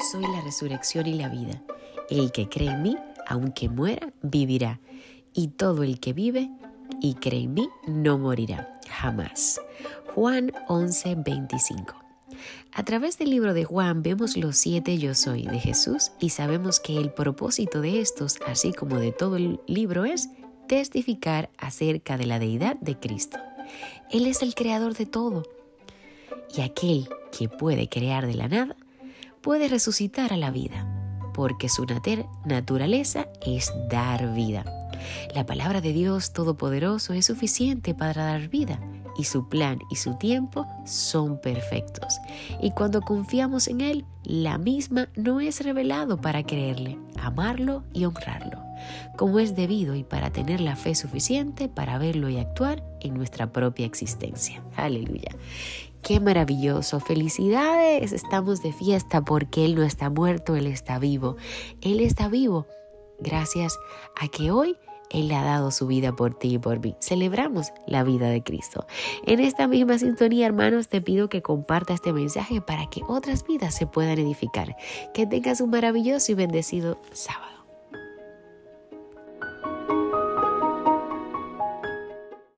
soy la resurrección y la vida. El que cree en mí, aunque muera, vivirá. Y todo el que vive y cree en mí, no morirá jamás. Juan 11, 25. A través del libro de Juan vemos los siete yo soy de Jesús y sabemos que el propósito de estos, así como de todo el libro, es testificar acerca de la deidad de Cristo. Él es el creador de todo y aquel que puede crear de la nada puede resucitar a la vida, porque su naturaleza es dar vida. La palabra de Dios Todopoderoso es suficiente para dar vida y su plan y su tiempo son perfectos. Y cuando confiamos en Él, la misma no es revelado para creerle, amarlo y honrarlo, como es debido y para tener la fe suficiente para verlo y actuar en nuestra propia existencia. Aleluya. Qué maravilloso. Felicidades. Estamos de fiesta porque Él no está muerto, Él está vivo. Él está vivo gracias a que hoy él ha dado su vida por ti y por mí. Celebramos la vida de Cristo. En esta misma sintonía, hermanos, te pido que compartas este mensaje para que otras vidas se puedan edificar. Que tengas un maravilloso y bendecido sábado.